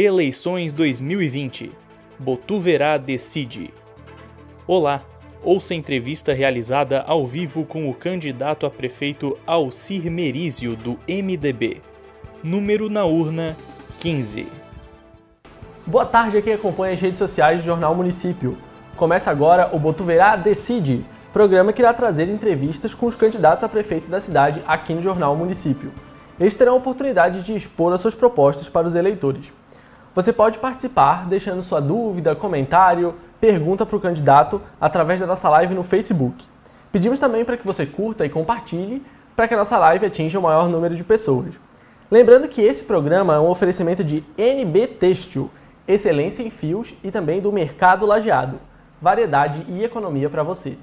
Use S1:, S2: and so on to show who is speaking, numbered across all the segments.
S1: Eleições 2020. Botuverá decide. Olá, ouça a entrevista realizada ao vivo com o candidato a prefeito Alcir Merizio, do MDB. Número na urna 15.
S2: Boa tarde a quem acompanha as redes sociais do Jornal Município. Começa agora o Botuverá Decide, programa que irá trazer entrevistas com os candidatos a prefeito da cidade aqui no Jornal Município. Eles terão a oportunidade de expor as suas propostas para os eleitores. Você pode participar deixando sua dúvida, comentário, pergunta para o candidato através da nossa live no Facebook. Pedimos também para que você curta e compartilhe para que a nossa live atinja o maior número de pessoas. Lembrando que esse programa é um oferecimento de NB Têxtil, excelência em fios e também do Mercado Lajeado, variedade e economia para você.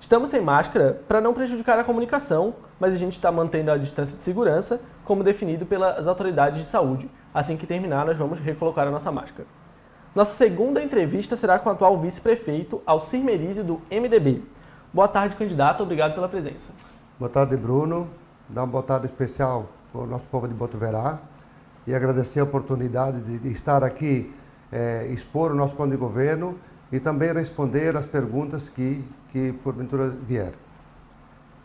S2: Estamos sem máscara para não prejudicar a comunicação, mas a gente está mantendo a distância de segurança, como definido pelas autoridades de saúde. Assim que terminar, nós vamos recolocar a nossa máscara. Nossa segunda entrevista será com o atual vice-prefeito Alcir Merizio, do MDB. Boa tarde, candidato. Obrigado pela presença.
S3: Boa tarde, Bruno. Dá uma boa tarde especial para o nosso povo de Botuverá e agradecer a oportunidade de, estar aqui, é, expor o nosso plano de governo e também responder as perguntas que, que porventura vier.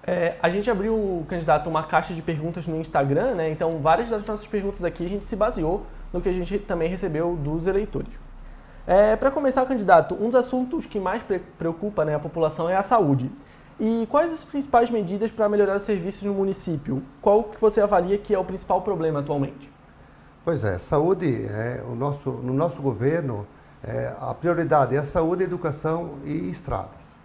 S2: É, a gente abriu, candidato, uma caixa de perguntas no Instagram, né? Então, várias das nossas perguntas aqui a gente se baseou no que a gente também recebeu dos eleitores. É, Para começar, candidato, um dos assuntos que mais preocupa né, a população é a saúde. E quais as principais medidas para melhorar os serviços no município? Qual que você avalia que é o principal problema atualmente?
S3: Pois é, saúde, é, o nosso, no nosso governo, é, a prioridade é a saúde, educação e estradas.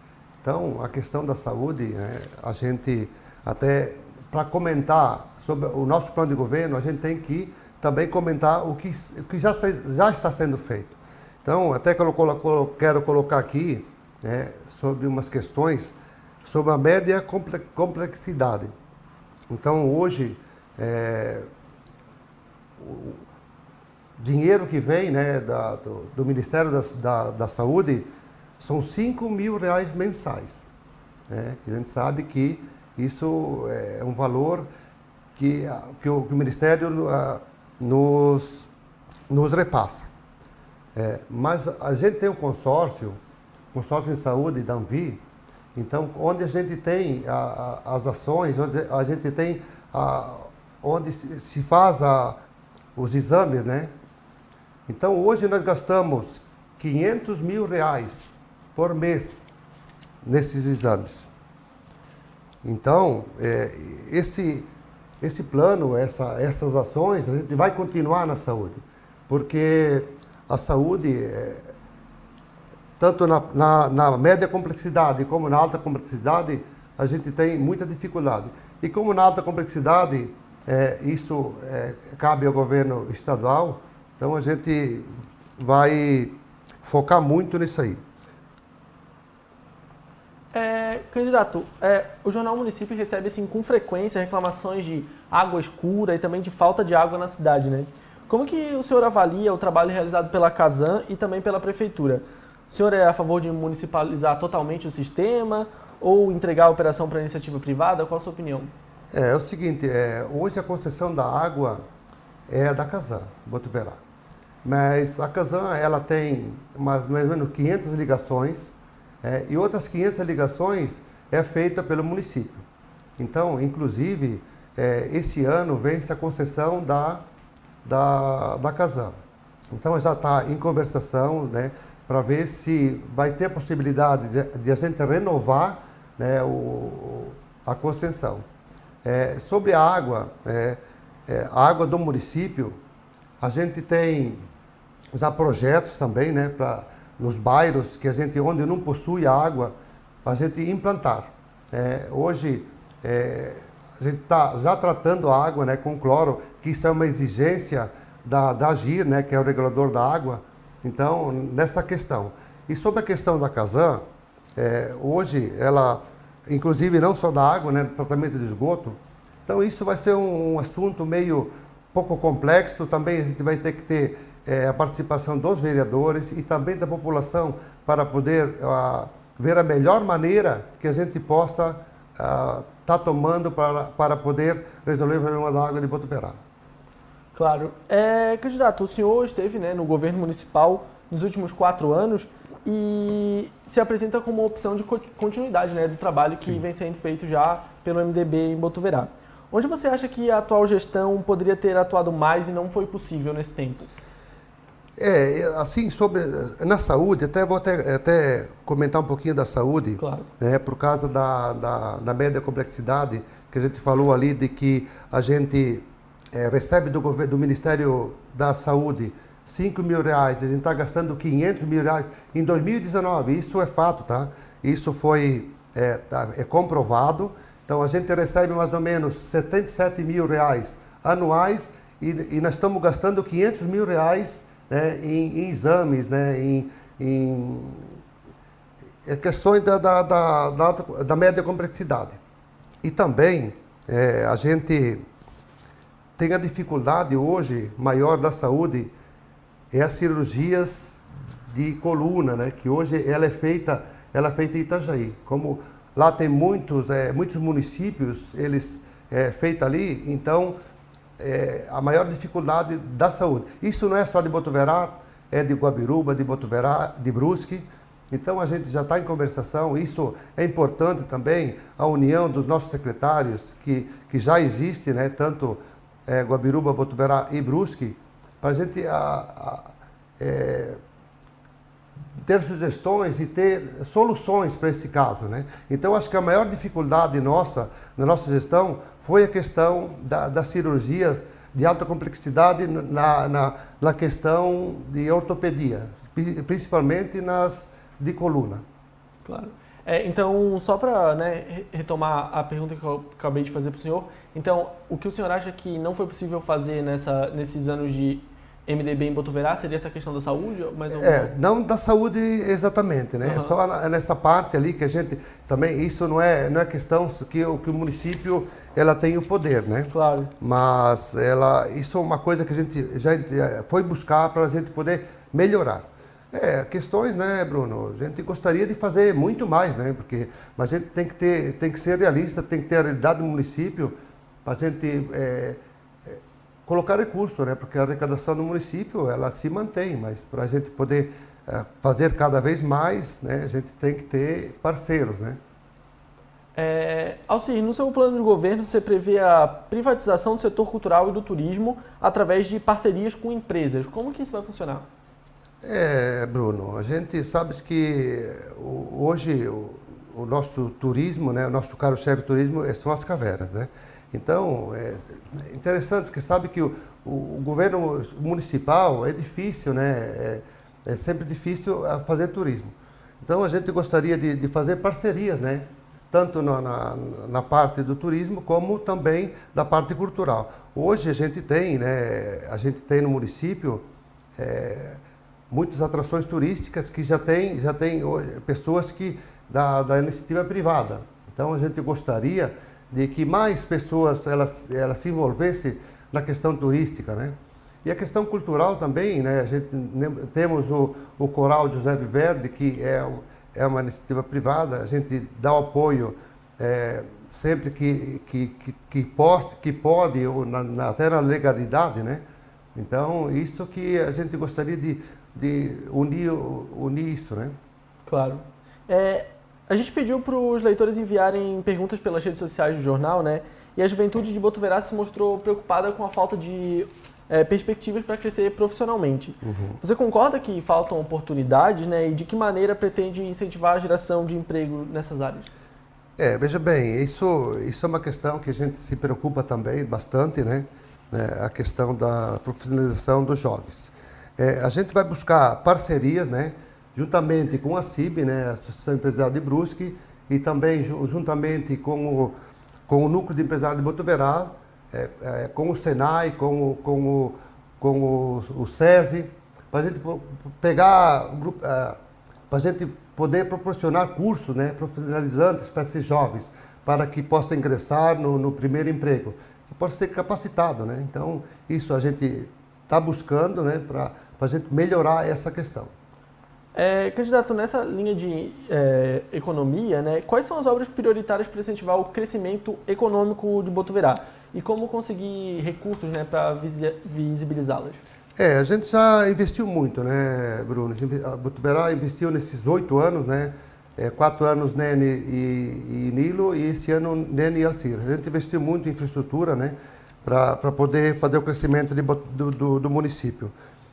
S3: Então, a questão da saúde, é, a gente até para comentar sobre o nosso plano de governo, a gente tem que também comentar o que, o que já, já está sendo feito. Então, até que eu quero colocar aqui né, sobre umas questões sobre a média complexidade. Então, hoje, é, o dinheiro que vem né, da, do, do, Ministério da, da, da, Saúde são 5 mil reais mensais. Né, a gente sabe que isso é um valor que, que, o, que o Ministério nos, nos repassa. É, mas a gente tem um consórcio, consórcio em saúde da Anvi, então onde a gente tem a, a, as ações, onde a gente tem onde se, se faz os exames, né? Então hoje nós gastamos 500 mil reais por mês nesses exames. Então, é, esse, esse plano, essa, essas ações, a gente vai continuar na saúde, porque a saúde, é, tanto na, na, na média complexidade como na alta complexidade, a gente tem muita dificuldade. E como na alta complexidade, é, isso é, cabe ao governo estadual, então a gente vai focar muito nisso aí.
S2: É, candidato, é, o Jornal Município recebe assim, com frequência reclamações de água escura e também de falta de água na cidade, né? Como que o senhor avalia o trabalho realizado pela Casan e também pela Prefeitura? O senhor é a favor de municipalizar totalmente o sistema ou entregar a operação para a iniciativa privada? Qual a sua opinião?
S3: É, é o seguinte, é, hoje a concessão da água é da Casan, Botuverá. Mas a Casan, ela tem mais, mais ou menos 500 ligações é, e outras 500 ligações é feita pelo município. Então, inclusive, é, esse ano vence a concessão da, da, da. Então, já está em conversação né, para ver se vai ter a possibilidade de, de a gente renovar né, o, a concessão. É, sobre a água, é, é, a água do município, a gente tem já projetos também, né, para nos bairros que a gente onde não possui água, a gente implantar. É, hoje é, a gente está já tratando a água, né, com cloro, que isso é uma exigência da, da AGIR, né, que é o regulador da água. Então, nessa questão. E sobre a questão da Casan, é, hoje ela inclusive não só da água, né, do tratamento de esgoto. Então isso vai ser um, um assunto meio pouco complexo. Também a gente vai ter que ter é, a participação dos vereadores e também da população para poder uh, ver a melhor maneira que a gente possa estar uh, tá tomando para, para poder resolver o problema da água de Botuverá.
S2: Claro. É, candidato, o senhor esteve né, no governo municipal nos últimos quatro anos e se apresenta como uma opção de continuidade né, do trabalho Sim. que vem sendo feito já pelo MDB em Botuverá. Onde você acha que a atual gestão poderia ter atuado mais e não foi possível nesse tempo?
S3: É, assim, sobre na saúde, até vou até, até comentar um pouquinho da saúde,
S2: claro.
S3: né, por causa da, da, da média complexidade, que a gente falou ali de que a gente é, recebe do, governo, do Ministério da Saúde 5 mil reais, a gente está gastando 500 mil reais em 2019, isso é fato, tá? Isso foi é, tá, é comprovado, então a gente recebe mais ou menos 77 mil reais anuais e, e nós estamos gastando 500 mil reais né, em, em, exames, né, em, em é questões da, da, da, da, da média complexidade. E também é, a gente tem a dificuldade hoje maior da saúde é as cirurgias de coluna, né, que hoje ela é feita, ela é feita em Itajaí. Como lá tem muitos, é, muitos municípios, eles é feita ali, então é, a maior dificuldade da saúde. Isso não é só de Botuverá, é de Guabiruba, de Botuverá, de Brusque. Então a gente já está em conversação. Isso é importante também a união dos nossos secretários que, que já existe, né, tanto é, Guabiruba, Botuverá e Brusque, para a gente é, ter sugestões e ter soluções para esse caso, né? Então acho que a maior dificuldade nossa na nossa gestão foi a questão da, das cirurgias de alta complexidade na, na, na questão de ortopedia, principalmente nas de coluna.
S2: Claro. É, então, só para né, retomar a pergunta que eu acabei de fazer para o senhor, então, o que o senhor acha que não foi possível fazer nessa, nesses anos de MDB em Botuverá seria essa questão da saúde? Mas
S3: não... É, não da saúde exatamente, né? Uhum. É só nessa parte ali que a gente também isso não é não é questão que o que o município ela tem o poder, né?
S2: Claro.
S3: Mas ela isso é uma coisa que a gente já foi buscar para a gente poder melhorar. É, questões, né, Bruno? A gente gostaria de fazer muito mais, né? Porque mas a gente tem que ter tem que ser realista, tem que ter a realidade do município para a gente é, colocar recurso, né? Porque a arrecadação do município ela se mantém, mas para a gente poder uh, fazer cada vez mais, né? A gente tem que ter parceiros, né?
S2: É, Alcir, no seu plano de governo você prevê a privatização do setor cultural e do turismo através de parcerias com empresas. Como que isso vai funcionar?
S3: É, Bruno, a gente sabe que hoje o, o nosso turismo, né, o nosso caro-chefe turismo são as cavernas, né? Então, é interessante, porque sabe que o, o, o governo municipal é difícil, né? É, é, sempre difícil fazer turismo. Então, a gente gostaria de, de fazer parcerias, né? Tanto na, na, na, parte do turismo, como também da parte cultural. Hoje a gente tem, né? A gente tem no município é, muitas atrações turísticas que já tem, já tem pessoas que da, da iniciativa privada. Então, a gente gostaria de que mais pessoas elas, elas se envolvessem na questão turística, né? E a questão cultural também, né? A gente temos o, o Coral José Verde, que é, é uma iniciativa privada, a gente dá apoio é, sempre que, que, que, que, poste, que pode, ou na, na, até na legalidade, né? Então, isso que a gente gostaria de, de unir, unir isso, né?
S2: Claro. É, a gente pediu para os leitores enviarem perguntas pelas redes sociais do jornal, né? E a juventude de Botuverá se mostrou preocupada com a falta de é, perspectivas para crescer profissionalmente. Uhum. Você concorda que faltam oportunidades, né? E de que maneira pretende incentivar a geração de emprego nessas áreas?
S3: É, veja bem, isso, isso é uma questão que a gente se preocupa também bastante, né? É, a questão da profissionalização dos jovens. É, a gente vai buscar parcerias, né? Juntamente com a CIB, né, a Associação Empresarial de Brusque, e também juntamente com o, com o Núcleo de Empresários de Botuverá, é, é, com o Senai, com o, com o, com o, o SESI, para a gente pegar, é, para a gente poder proporcionar cursos né, profissionalizantes para esses jovens, para que possa ingressar no, no primeiro emprego, que possa ser capacitado. Né? Então, isso a gente está buscando né, para a gente melhorar essa questão.
S2: É, candidato, nessa linha de é, economia, né, quais são as obras prioritárias para incentivar o crescimento econômico de Botuverá? E como conseguir recursos né, para visibilizá-las?
S3: É, a gente já investiu muito, né, Bruno? A Botuverá investiu nesses oito anos, né? É, quatro anos Nene e, e, Nilo e esse ano Nene e Alcir. A gente investiu muito em infraestrutura, né? Para poder fazer o crescimento de, do, do, do, município.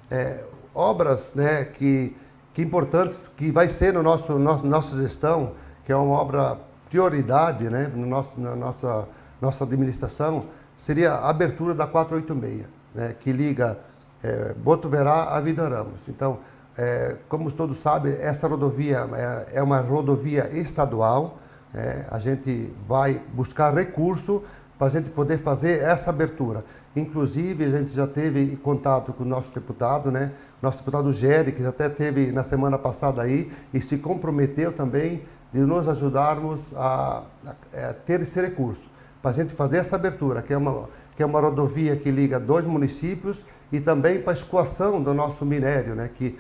S3: É, obras, né? Que que importantes, que vai ser no nosso, no, nossa gestão, que é uma obra prioridade né, no nosso, na nossa, nossa administração, seria a abertura da 486, né, que liga é, Botuverá a Vida Ramos. Então, é, como todos sabem, essa rodovia é, é uma rodovia estadual, é, a gente vai buscar recurso para a gente poder fazer essa abertura. Inclusive, a gente já teve contato com o nosso deputado, né? Nosso deputado Gere, que até teve na semana passada aí, e se comprometeu também de nos ajudarmos a, a, a ter esse recurso, para a gente fazer essa abertura, que é, uma, que é uma rodovia que liga dois municípios e também para a escoação do nosso minério, né? Que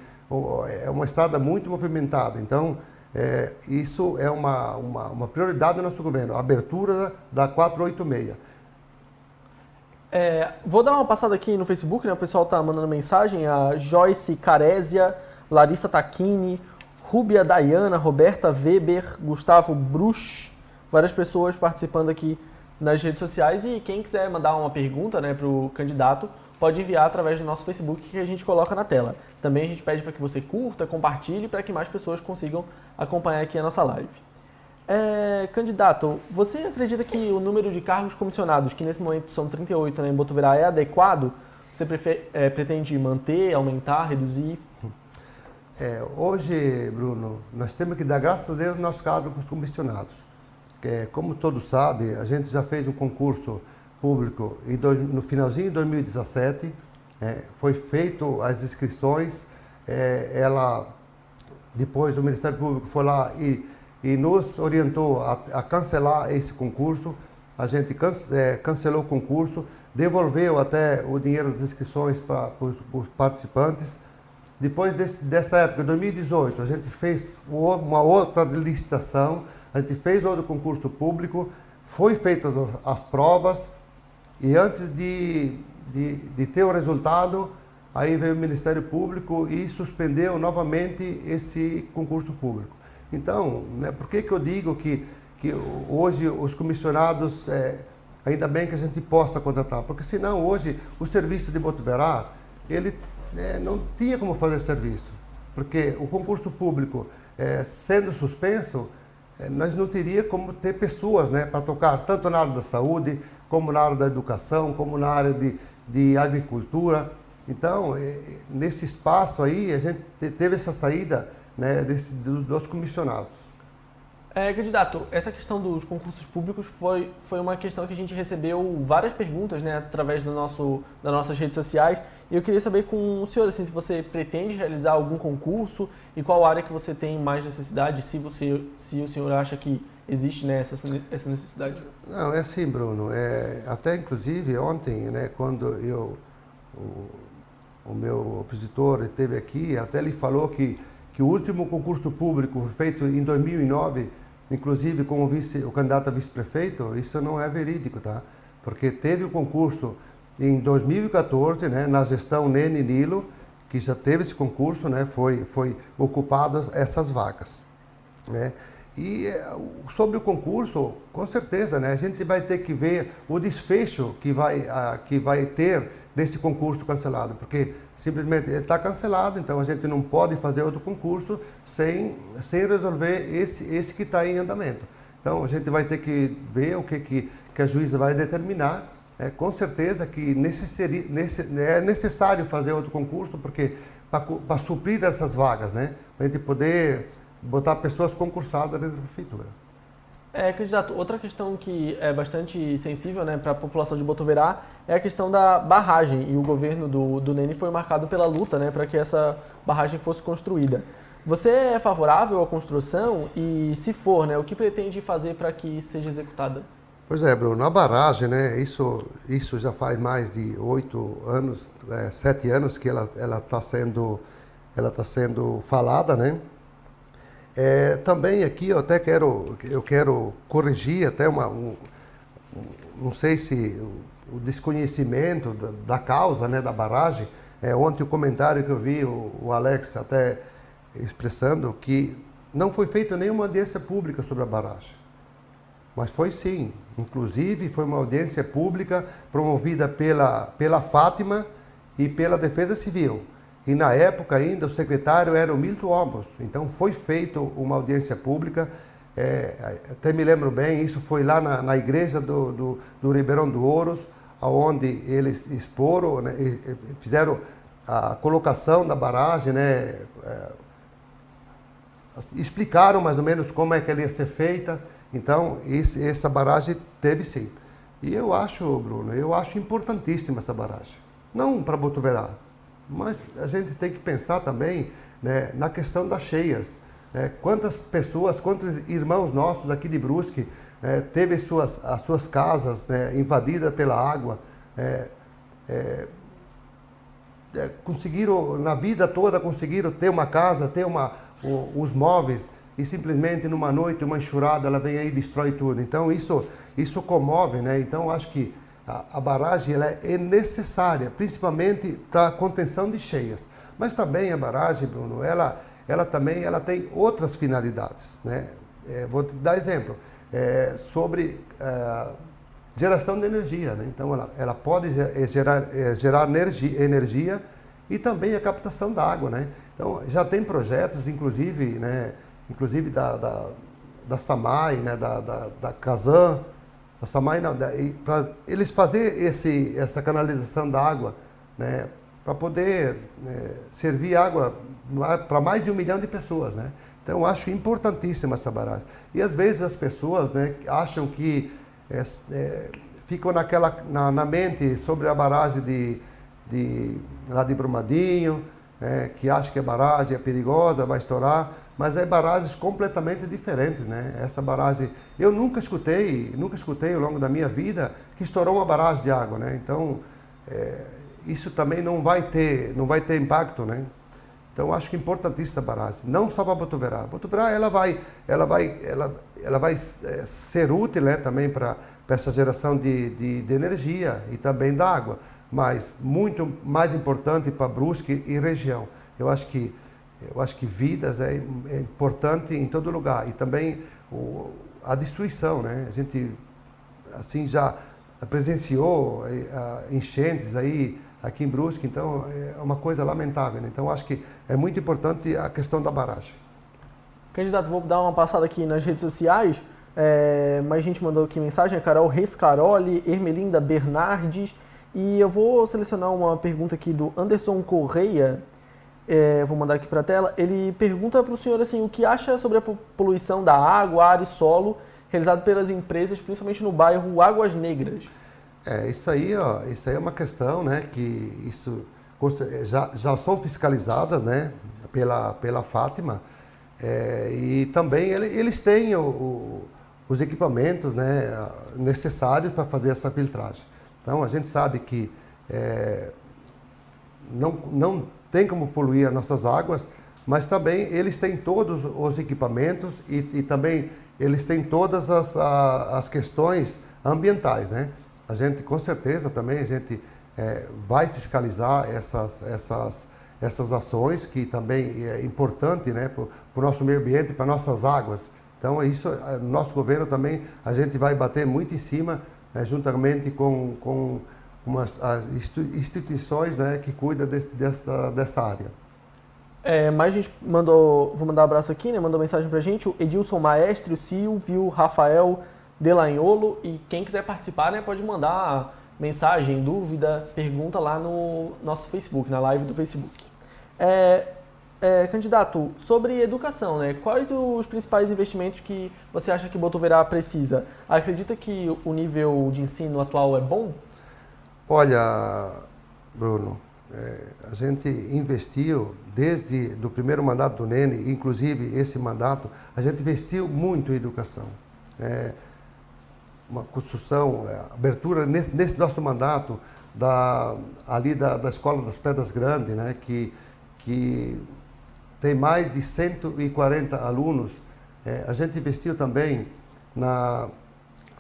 S3: é uma estrada muito movimentada. Então, é, isso é uma, uma, uma prioridade do nosso governo, a abertura da 486.
S2: É, vou dar uma passada aqui no Facebook, né? O pessoal tá mandando mensagem. A Joyce Carésia, Larissa Taquini, Rúbia Dayana, Roberta Weber, Gustavo Bruch, várias pessoas participando aqui nas redes sociais. E quem quiser mandar uma pergunta né, para o candidato, pode enviar através do nosso Facebook que a gente coloca na tela. Também a gente pede para que você curta, compartilhe, para que mais pessoas consigam acompanhar aqui a nossa live. É, candidato, você acredita que o número de cargos comissionados, que nesse momento são 38 né, em Botuverá, é adequado? Você prefer, é, pretende manter, aumentar, reduzir?
S3: É, hoje, Bruno, nós temos que dar graças a Deus aos nossos cargos comissionados. É, como todos sabem, a gente já fez um concurso público dois, no finalzinho de 2017, é, foi feito as inscrições, é, ela depois o Ministério Público foi lá e e nos orientou a, a cancelar esse concurso. A gente é, cancelou o concurso, devolveu até o dinheiro das inscrições para os participantes. Depois desse, dessa época, 2018, a gente fez uma outra licitação, a gente fez outro concurso público, foi feitas as, as provas e antes de, de, de ter o resultado, aí veio o Ministério Público e suspendeu novamente esse concurso público. Então, né, por que, que eu digo que, que hoje os comissionados, é, ainda bem que a gente possa contratar? Porque senão hoje o serviço de Botuverá, ele é, não tinha como fazer serviço. Porque o concurso público, é, sendo suspenso, é, nós não teria como ter pessoas né, para tocar, tanto na área da saúde, como na área da educação, como na área de, de agricultura. Então, é, nesse espaço aí, a gente teve essa saída né, desse, dos comissionados.
S2: É, candidato, essa questão dos concursos públicos foi, foi uma questão que a gente recebeu várias perguntas né, através do nosso, das nossas redes sociais. E eu queria saber com o senhor assim, se você pretende realizar algum concurso e qual área que você tem mais necessidade, se, você, se o senhor acha que existe né, essa, essa necessidade.
S3: Não, é assim, Bruno. É, até inclusive ontem, né, quando eu, o, o meu opositor esteve aqui, até ele falou que que o último concurso público feito em 2009, inclusive com o, vice, o candidato a vice-prefeito, isso não é verídico, tá? Porque teve um concurso em 2014, né, na gestão Nene Nilo, que já teve esse concurso, né, foi, foi ocupadas essas vagas, né? E eh, sobre o concurso, com certeza, né, a gente vai ter que ver o desfecho que vai, a, que vai ter nesse concurso cancelado, porque simplesmente está cancelado, então a gente não pode fazer outro concurso sem, sem resolver esse, esse que está em andamento. Então a gente vai ter que ver o que, que, que a juíza vai determinar. É, com certeza que é necessário fazer outro concurso, porque para suprir essas vagas, né? Para a gente poder botar pessoas concursadas dentro da prefeitura.
S2: É, candidato, outra questão que é bastante sensível né, para a população de Botuverá é a questão da barragem. E o governo do, do Nene foi marcado pela luta né, para que essa barragem fosse construída. Você é favorável à construção e, se for, né, o que pretende fazer para que seja executada?
S3: Pois é, Bruno, a barragem, né, isso, isso já faz mais de oito anos, é, sete anos que ela está sendo ela está sendo falada, né? É, também aqui eu até quero, eu quero corrigir até uma, um, não sei se o, desconhecimento da, da, causa, né, da barragem. É, ontem o comentário que eu vi o, o Alex até expressando que não foi feita nenhuma audiência pública sobre a barragem. Mas foi sim. Inclusive, foi uma audiência pública promovida pela, pela Fátima e pela Defesa Civil. E na época ainda o secretário era o Milton Olmos. Então foi feita uma audiência pública. É, até me lembro bem, isso foi lá na, na igreja do, do, do, Ribeirão do Ouros, onde eles exporam, né, fizeram a colocação da barragem, né, é, explicaram mais ou menos como é que ela ia ser feita. Então, esse, essa barragem teve sim. E eu acho, Bruno, eu acho importantíssima essa barragem. Não para Botuverá, mas a gente tem que pensar também né, na questão das cheias. Né? Quantas pessoas, quantos irmãos nossos aqui de Brusque né, teve suas, as suas casas né, invadidas pela água, é, é, é, conseguiram, na vida toda, conseguiram ter uma casa, ter uma, os móveis e simplesmente numa noite, uma enxurrada, ela vem aí e destrói tudo. Então isso, isso comove, né? Então acho que a, a barragem ela é necessária, principalmente para a contenção de cheias. Mas também a barragem, Bruno, ela, ela também ela tem outras finalidades, né? É, vou te dar exemplo é, sobre é, geração de energia, né? Então ela, ela pode é, gerar, é, gerar energia, energia e também a captação da água, né? Então, já tem projetos, inclusive, né, inclusive da, da, da SAMAI, né, da, da, da Kazan, SAMAI, para eles fazer esse, essa canalização da água, né, para poder né, servir água para mais de um milhão de pessoas, né? Então, acho importantíssima essa barragem. E às vezes as pessoas né, acham que é, é, ficam naquela, na, na, mente sobre a barragem de, de, lá de Brumadinho, né, que acha que a barragem é perigosa, vai estourar, mas é barragens completamente diferentes, né? Essa barragem, eu nunca escutei, nunca escutei ao longo da minha vida que estourou uma barragem de água, né? Então, é, isso também não vai ter, não vai ter impacto, né? Então, acho que é importantíssima a barragem, não só para Botuverá. Botuverá, ela vai, ela vai, ela, ela vai é, ser útil, né, também para essa geração de, de, de energia e também da água mas muito mais importante para Brusque e região. Eu acho que eu acho que vidas é, é importante em todo lugar e também o, a destruição, né? A gente assim já presenciou é, enchentes aí aqui em Brusque, então é uma coisa lamentável. Né? Então acho que é muito importante a questão da barragem.
S2: Candidato, vou dar uma passada aqui nas redes sociais. É, mas a gente mandou aqui mensagem, a Carol Rescaroli, Ermelinda Bernardes, e eu vou selecionar uma pergunta aqui do Anderson Correia, é, vou mandar aqui para a tela. Ele pergunta para o senhor assim, o que acha sobre a poluição da água, ar e solo realizado pelas empresas, principalmente no bairro Águas Negras.
S3: É, isso aí, ó, isso aí é uma questão, né, que isso já, já são fiscalizadas, né, pela, pela Fátima, é, e também ele, eles têm o, o, os equipamentos, né, necessários para fazer essa filtragem. Então a gente sabe que é, não, não tem como poluir as nossas águas, mas também eles têm todos os equipamentos e, e também eles têm todas as, a, as questões ambientais, né? A gente, com certeza, também a gente é, vai fiscalizar essas, essas, essas ações, que também é importante né, para o nosso meio ambiente, para nossas águas. Então, isso, é, nosso governo também, a gente vai bater muito em cima né, juntamente com, com umas, as instituições né, que cuidam de, dessa, dessa área.
S2: É, mais gente mandou, vou mandar um abraço aqui, né? Mandou mensagem pra gente, o Edilson Maestre, o Silvio, Rafael Delanholo e quem quiser participar, né, pode mandar mensagem, dúvida, pergunta lá no nosso Facebook, na live do Facebook. É, é, candidato, sobre educação, né? quais os principais investimentos que você acha que Botuverá precisa? Acredita que o nível de ensino atual é bom?
S3: Olha, Bruno, é, a gente investiu desde o primeiro mandato do Nene, inclusive esse mandato, a gente investiu muito em educação. É, uma construção, é, abertura nesse, nesse, nosso mandato da, ali da, da Escola das Pedras Grandes, né, que, que tem mais de 140 alunos. É, a gente investiu também na,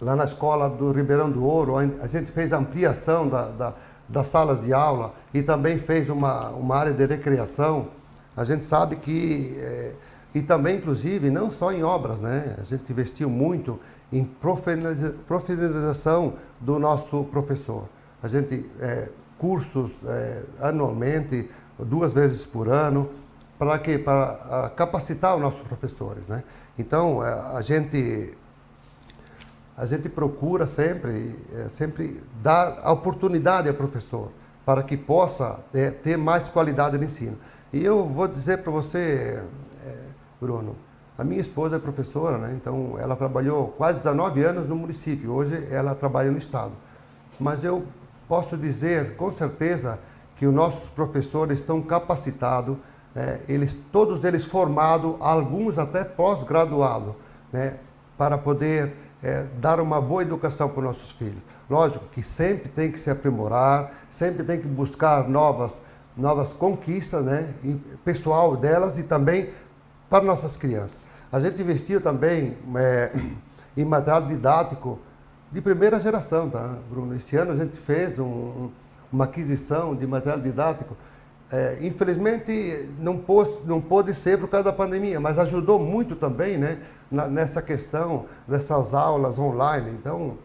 S3: lá na escola do Ribeirão do Ouro, a gente fez ampliação da, da, das salas de aula e também fez uma, uma área de recreação. A gente sabe que, é, e também inclusive, não só em obras, né? a gente investiu muito em profissionalização do nosso professor. A gente, é, cursos é, anualmente, duas vezes por ano, para que para capacitar os nossos professores, né? Então a gente a gente procura sempre é, sempre dar oportunidade ao professor para que possa é, ter mais qualidade no ensino. E eu vou dizer para você, é, Bruno, a minha esposa é professora, né? Então ela trabalhou quase 19 anos no município. Hoje ela trabalha no estado. Mas eu posso dizer com certeza que os nossos professores estão capacitados é, eles, todos eles formados, alguns até pós-graduados, né, para poder é, dar uma boa educação para os nossos filhos. Lógico que sempre tem que se aprimorar, sempre tem que buscar novas, novas conquistas, né, pessoal delas e também para nossas crianças. A gente investiu também é, em material didático de primeira geração, tá, Bruno? Esse ano a gente fez um, uma aquisição de material didático é, infelizmente não, pôs, não pôde ser por causa da pandemia, mas ajudou muito também né, na, nessa questão dessas aulas online. Então,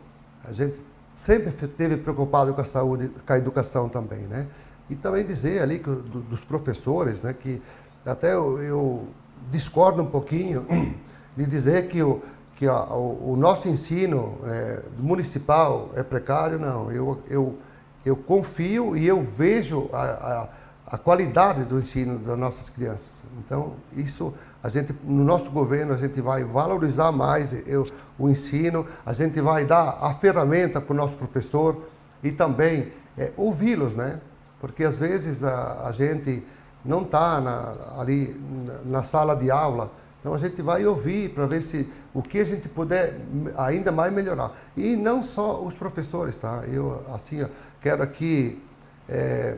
S3: a gente sempre esteve preocupado com a saúde, com a educação também. Né? E também dizer ali que, do, dos professores, né, que até eu, eu, discordo um pouquinho de dizer que o, que o, o, nosso ensino é, municipal é precário, não. Eu, eu, eu confio e eu vejo a, a a qualidade do ensino das nossas crianças. Então, isso a gente no nosso governo a gente vai valorizar mais eu, o ensino, a gente vai dar a ferramenta para o nosso professor e também é, ouvi-los, né? Porque às vezes a, a gente não está ali na, na, sala de aula, então a gente vai ouvir para ver se o que a gente puder ainda mais melhorar. E não só os professores, tá? Eu assim quero aqui é,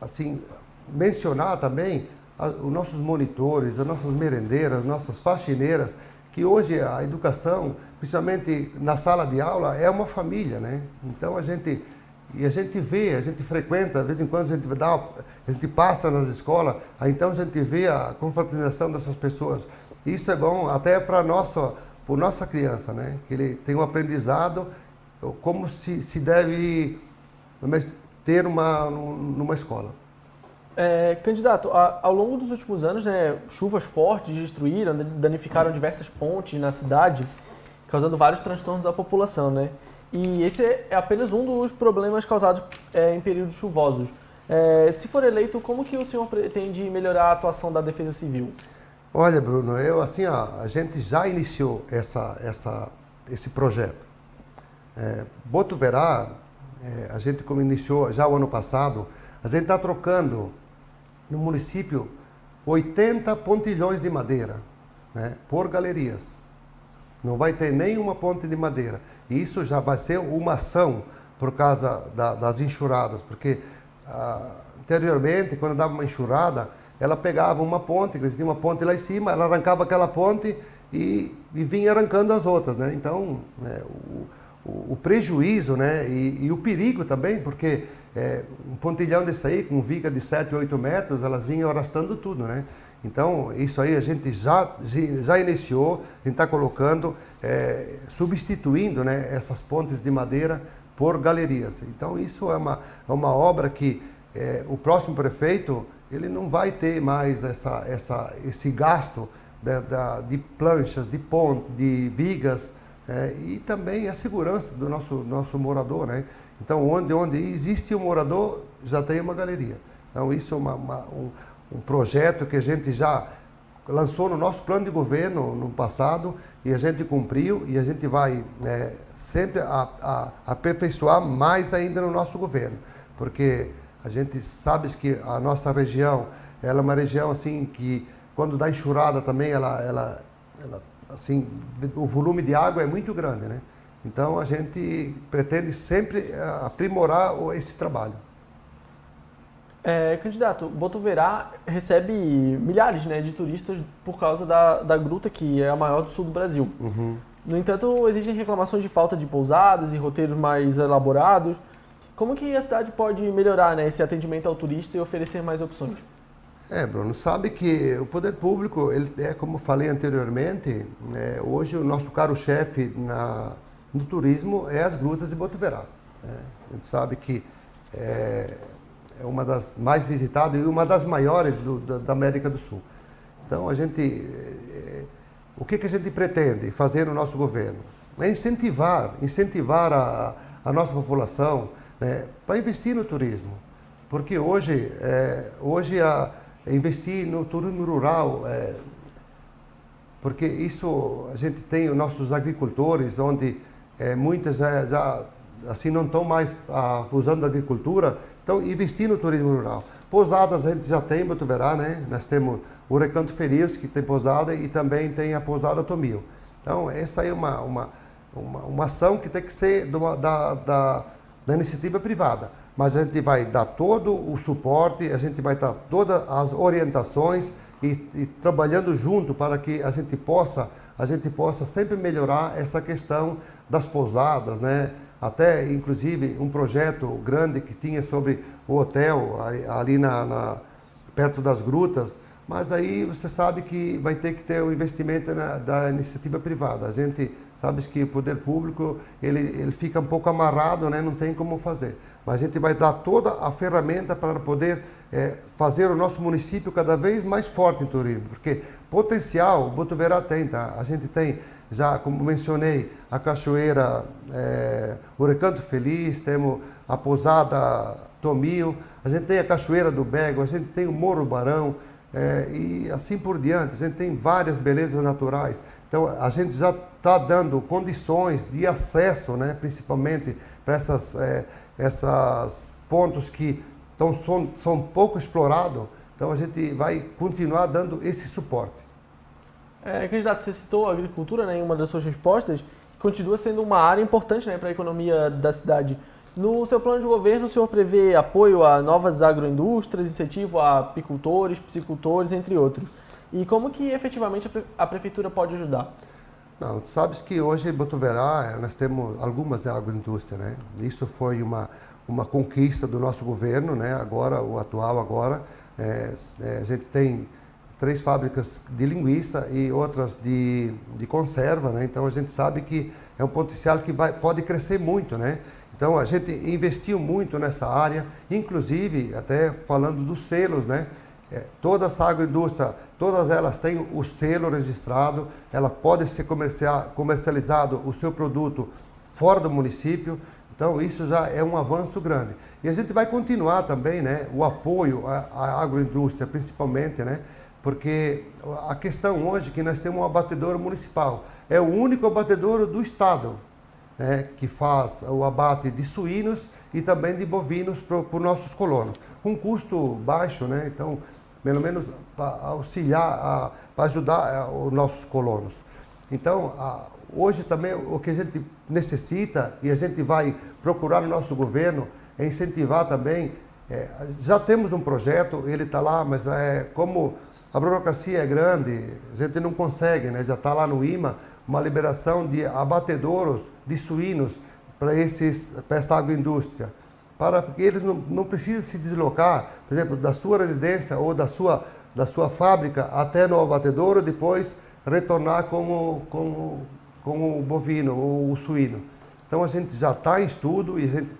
S3: assim, mencionar também a, os nossos monitores, as nossas merendeiras, as nossas faxineiras, que hoje a educação, principalmente na sala de aula, é uma família, né? Então a gente e a gente vê, a gente frequenta, de vez em quando a gente dá, a gente passa nas escolas, aí então a gente vê a confraternização dessas pessoas. Isso é bom até para nossa, para nossa criança, né? Que ele tem um aprendizado como se, se deve ter uma, numa escola.
S2: É, candidato, a, ao longo dos últimos anos, né, chuvas fortes destruíram, danificaram diversas pontes na cidade, causando vários transtornos à população, né? E esse é apenas um dos problemas causados é, em períodos chuvosos. É, se for eleito, como que o senhor pretende melhorar a atuação da Defesa Civil?
S3: Olha, Bruno, eu assim, ó, a gente já iniciou essa, essa, esse projeto. É, Botuverá é, a gente como iniciou já o ano passado, a gente está trocando no município 80 pontilhões de madeira né, por galerias. Não vai ter nenhuma ponte de madeira. E isso já vai ser uma ação por causa da, das enxurradas, porque ah, anteriormente, quando dava uma enxurrada, ela pegava uma ponte, eles tinham uma ponte lá em cima, ela arrancava aquela ponte e, e vinha arrancando as outras. Né? Então, né, o, o, prejuízo né, e, e, o perigo também, porque é, um pontilhão desse aí, com viga de 7, 8 metros, elas vinham arrastando tudo, né? Então, isso aí a gente já, já iniciou, a gente está colocando, é, substituindo né, essas pontes de madeira por galerias. Então, isso é uma, é uma obra que é, o próximo prefeito ele não vai ter mais essa, essa, esse gasto de, de, de planchas, de pontes, de vigas, é, e também a segurança do nosso, nosso morador. Né? Então, onde, onde existe um morador, já tem uma galeria. Então, isso é uma, uma, um, um projeto que a gente já lançou no nosso plano de governo no passado e a gente cumpriu e a gente vai é, sempre a, a, aperfeiçoar mais ainda no nosso governo, porque a gente sabe que a nossa região ela é uma região assim que quando dá enxurrada também ela, ela, ela assim, o volume de água é muito grande, né? Então a gente pretende sempre eh, aprimorar esse trabalho.
S2: É, candidato, Botuverá recebe milhares né, de turistas por causa da, da gruta, que é a maior do sul do Brasil.
S3: Uhum.
S2: No entanto, existem reclamações de falta de pousadas e roteiros mais elaborados. Como que a cidade pode melhorar né, esse atendimento ao turista e oferecer mais opções?
S3: É, Bruno, sabe que o poder público, ele é como falei anteriormente, é, hoje o nosso caro-chefe no turismo é as grutas de Botuverá. Né? A gente sabe que é, é, uma das mais visitadas e uma das maiores do, da, da, América do Sul. Então, a gente, é, o que, que a gente pretende fazer no nosso governo? É incentivar, incentivar a, a nossa população né, para investir no turismo. Porque hoje, é, hoje a investir no turismo rural, é, porque isso a gente tem os nossos agricultores, onde é, muitas já, já, assim não estão mais ah, usando a agricultura, então investir no turismo rural. Pousadas a gente já tem, tu verá, né? Nós temos o Recanto Feliz, que tem pousada, e também tem a pousada Tomil. Então, essa é uma, uma, uma, uma ação que tem que ser da, da, da iniciativa privada mas a gente vai dar todo o suporte, a gente vai dar todas as orientações e, e, trabalhando junto para que a gente possa a gente possa sempre melhorar essa questão das pousadas, né? Até inclusive um projeto grande que tinha sobre o hotel ali na, na perto das grutas, mas aí você sabe que vai ter que ter um investimento na, da iniciativa privada. A gente sabe que o poder público ele, ele fica um pouco amarrado, né? Não tem como fazer mas a gente vai dar toda a ferramenta para poder é, fazer o nosso município cada vez mais forte em turismo, porque potencial o Botuverá tem, tá? A gente tem, já como mencionei, a cachoeira é, o Recanto Feliz, temos a pousada Tomil, a gente tem a cachoeira do Bego, a gente tem o Morro Barão, é, e assim por diante, a gente tem várias belezas naturais. Então, a gente já está dando condições de acesso, né, principalmente para essas é, esses pontos que tão, são, são pouco explorados, então a gente vai continuar dando esse suporte.
S2: É, candidato, você citou a agricultura né, em uma das suas respostas, continua sendo uma área importante né, para a economia da cidade. No seu plano de governo, o senhor prevê apoio a novas agroindústrias, incentivo a apicultores, piscicultores, entre outros. E como que efetivamente a prefeitura pode ajudar?
S3: Não, sabes que hoje em Botuverá nós temos algumas agroindústrias, né? Isso foi uma uma conquista do nosso governo, né? Agora o atual agora é, é, a gente tem três fábricas de linguiça e outras de, de conserva, né? Então a gente sabe que é um potencial que vai, pode crescer muito, né? Então a gente investiu muito nessa área, inclusive até falando dos selos, né? É, toda essa agroindústria, todas elas têm o selo registrado, ela pode ser comercializado o seu produto fora do município, então isso já é um avanço grande. E a gente vai continuar também, né, o apoio à, à agroindústria, principalmente, né, porque a questão hoje é que nós temos um abatedouro municipal, é o único abatedouro do estado, né, que faz o abate de suínos e também de bovinos para os nossos colonos, com custo baixo, né, então pelo menos para auxiliar, para ajudar os nossos colonos. Então, hoje também o que a gente necessita e a gente vai procurar no nosso governo é incentivar também. É, já temos um projeto, ele está lá, mas é como a burocracia é grande, a gente não consegue, né? já está lá no IMA, uma liberação de abatedouros de suínos para essa agroindústria para que eles não, não precisem se deslocar, por exemplo, da sua residência ou da sua, da sua fábrica até no abatedouro, depois retornar com o, com, o, com o bovino ou o suíno. Então a gente já está em estudo e a gente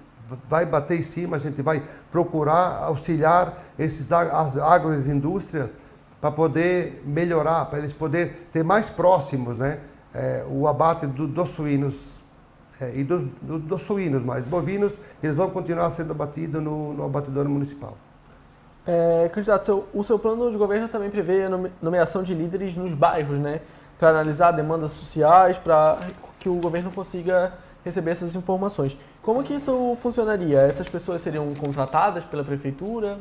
S3: vai bater em cima, a gente vai procurar auxiliar esses as agroindústrias para poder melhorar, para eles poderem ter mais próximos né, é, o abate do, dos suínos é, e dos, do, dos suínos, mas bovinos, eles vão continuar sendo abatidos no, no abatedor municipal.
S2: É, candidato, seu, o seu plano de governo também prevê a nomeação de líderes nos bairros, né? Para analisar demandas sociais, para que o governo consiga receber essas informações. Como que isso funcionaria? Essas pessoas seriam contratadas pela prefeitura?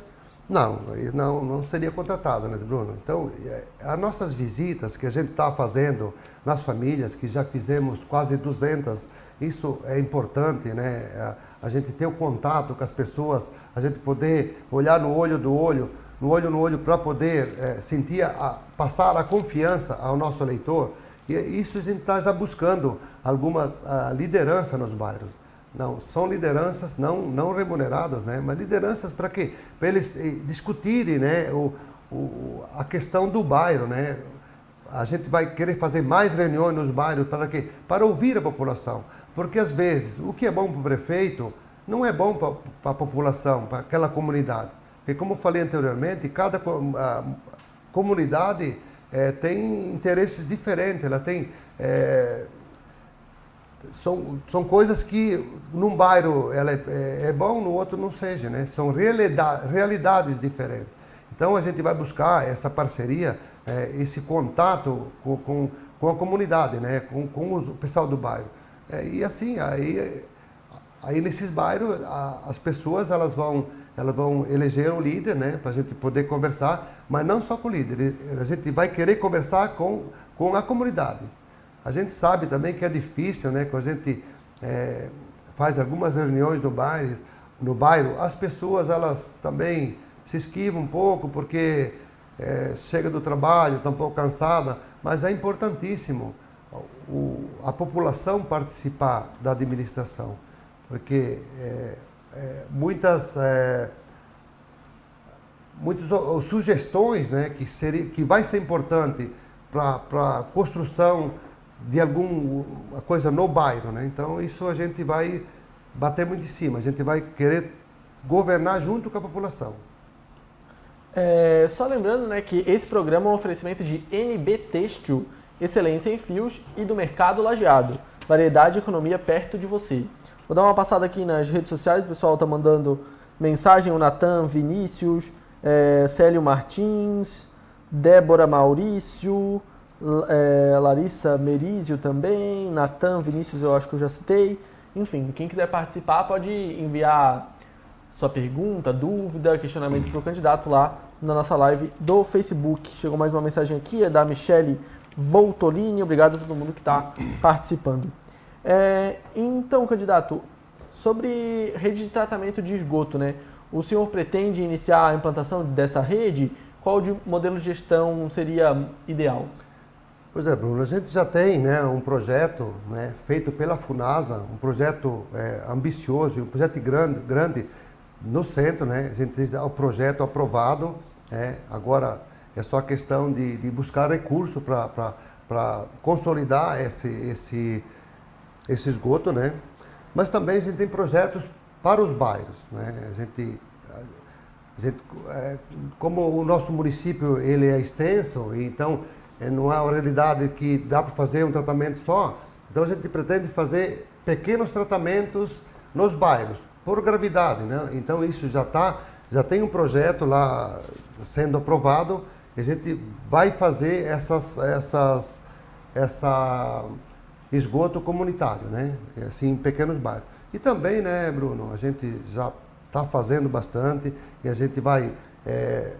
S3: Não, não, não seria contratada, né, Bruno? Então, é, as nossas visitas que a gente está fazendo nas famílias, que já fizemos quase 200 isso é importante, né? A, gente ter o contato com as pessoas, a gente poder olhar no olho do olho, no olho no olho para poder é, sentir, a, passar a confiança ao nosso eleitor. E isso a gente está já buscando algumas lideranças nos bairros. Não, são lideranças não, não remuneradas, né? mas lideranças para quê? Para eles eh, discutirem né? o, o, a questão do bairro. Né? A gente vai querer fazer mais reuniões nos bairros para quê? Para ouvir a população. Porque às vezes o que é bom para o prefeito não é bom para, a população, para aquela comunidade. Porque como eu falei anteriormente, cada comunidade é, tem interesses diferentes, ela tem. É, são, são coisas que num bairro ela é, é, bom, no outro não seja, né? São realidade, realidades diferentes. Então a gente vai buscar essa parceria, é, esse contato com, com, com, a comunidade, né? Com, com o pessoal do bairro. É, e assim, aí, aí nesses bairros a, as pessoas elas vão elas vão eleger o líder, né, para a gente poder conversar, mas não só com o líder, a gente vai querer conversar com, com a comunidade. A gente sabe também que é difícil, né, quando a gente é, faz algumas reuniões no bairro, no bairro, as pessoas elas também se esquivam um pouco porque é, chega do trabalho, está um pouco cansada, mas é importantíssimo o, a população participar da administração, porque é, é, muitas, é, muitas sugestões né, que, seria, que vai ser importante para a construção de alguma coisa no bairro. Né? Então, isso a gente vai bater muito em cima, a gente vai querer governar junto com a população.
S2: É, só lembrando né, que esse programa é um oferecimento de NB Têxtil, excelência em fios e do mercado lajeado. Variedade e economia perto de você. Vou dar uma passada aqui nas redes sociais, o pessoal está mandando mensagem, o Natan Vinícius, é, Célio Martins, Débora Maurício, é, Larissa Merizio também, Natan Vinícius eu acho que eu já citei. Enfim, quem quiser participar pode enviar sua pergunta, dúvida, questionamento para o candidato lá na nossa live do Facebook. Chegou mais uma mensagem aqui, é da Michele Voltolini. Obrigado a todo mundo que está participando. É, então, candidato, sobre rede de tratamento de esgoto, né? O senhor pretende iniciar a implantação dessa rede? Qual de modelo de gestão seria ideal?
S3: Pois é, Bruno, a gente já tem né, um projeto né, feito pela FUNASA, um projeto é, ambicioso, um projeto grande, grande no centro, né? A gente tem o projeto aprovado, é, agora é só questão de, de buscar recurso para consolidar esse, esse, esse esgoto, né? Mas também a gente tem projetos para os bairros, né? A gente, a gente é, como o nosso município ele é extenso, então é, não é uma realidade que dá para fazer um tratamento só, então a gente pretende fazer pequenos tratamentos nos bairros, por gravidade, né? Então isso já está, já tem um projeto lá sendo aprovado, a gente vai fazer essas, essas, essa esgoto comunitário, né? Assim, em pequenos bairros. E também, né, Bruno, a gente já está fazendo bastante e a gente vai é,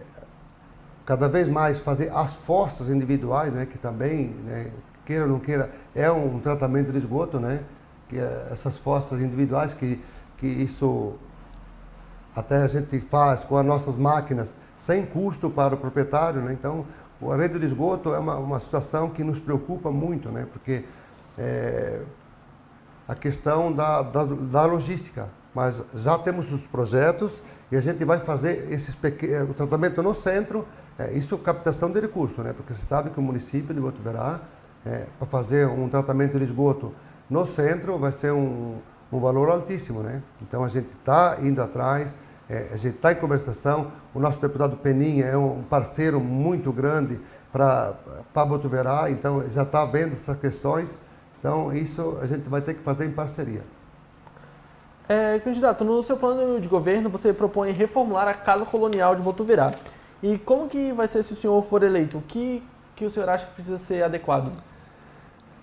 S3: cada vez mais fazer as fossas individuais, né? Que também, né, queira ou não queira, é um tratamento de esgoto, né? Que é essas fossas individuais que, que isso até a gente faz com as nossas máquinas sem custo para o proprietário, né? Então, a rede de esgoto é uma, uma situação que nos preocupa muito, né? Porque é, a questão da, da, da, logística. Mas já temos os projetos e a gente vai fazer esses pequenos, o tratamento no centro, é, isso é captação de recursos, né? porque você sabe que o município de Botuverá, é, para fazer um tratamento de esgoto no centro, vai ser um, um valor altíssimo. Né? Então a gente está indo atrás, é, a gente está em conversação, o nosso deputado Peninha é um parceiro muito grande para Botuverá, então já está vendo essas questões então, isso a gente vai ter que fazer em parceria.
S2: É, candidato, no seu plano de governo você propõe reformular a Casa Colonial de Botuverá. E como que vai ser se o senhor for eleito? O que, que o senhor acha que precisa ser adequado?